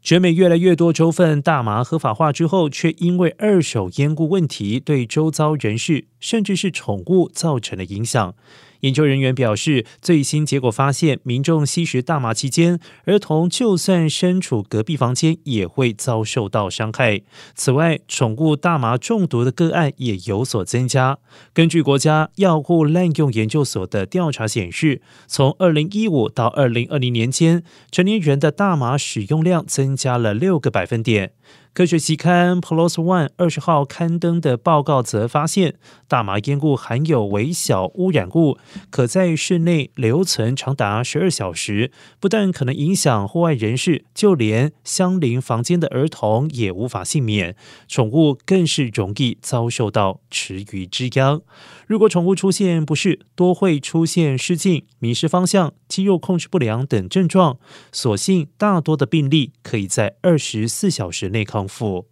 全美越来越多州份大麻合法化之后，却因为二手烟故问题，对周遭人士甚至是宠物造成了影响。研究人员表示，最新结果发现，民众吸食大麻期间，儿童就算身处隔壁房间，也会遭受到伤害。此外，宠物大麻中毒的个案也有所增加。根据国家药物滥用研究所的调查显示，从二零一五到二零二零年间，成年人的大麻使用量增加了六个百分点。科学期刊《PLOS ONE》二十号刊登的报告则发现，大麻烟雾含有微小污染物，可在室内留存长达十二小时，不但可能影响户外人士，就连相邻房间的儿童也无法幸免，宠物更是容易遭受到池鱼之殃。如果宠物出现不适，多会出现失禁、迷失方向、肌肉控制不良等症状。所幸大多的病例可以在二十四小时内康复。